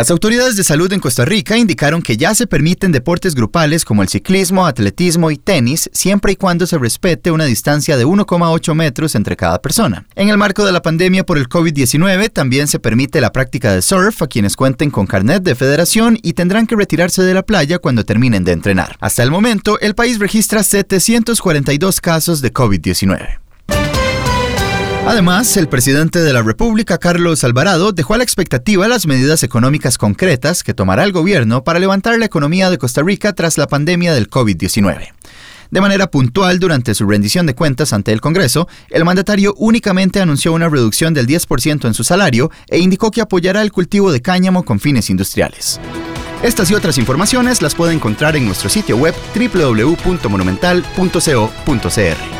Las autoridades de salud en Costa Rica indicaron que ya se permiten deportes grupales como el ciclismo, atletismo y tenis, siempre y cuando se respete una distancia de 1,8 metros entre cada persona. En el marco de la pandemia por el COVID-19, también se permite la práctica de surf a quienes cuenten con carnet de federación y tendrán que retirarse de la playa cuando terminen de entrenar. Hasta el momento, el país registra 742 casos de COVID-19. Además, el presidente de la República, Carlos Alvarado, dejó a la expectativa las medidas económicas concretas que tomará el gobierno para levantar la economía de Costa Rica tras la pandemia del COVID-19. De manera puntual, durante su rendición de cuentas ante el Congreso, el mandatario únicamente anunció una reducción del 10% en su salario e indicó que apoyará el cultivo de cáñamo con fines industriales. Estas y otras informaciones las puede encontrar en nuestro sitio web www.monumental.co.cr.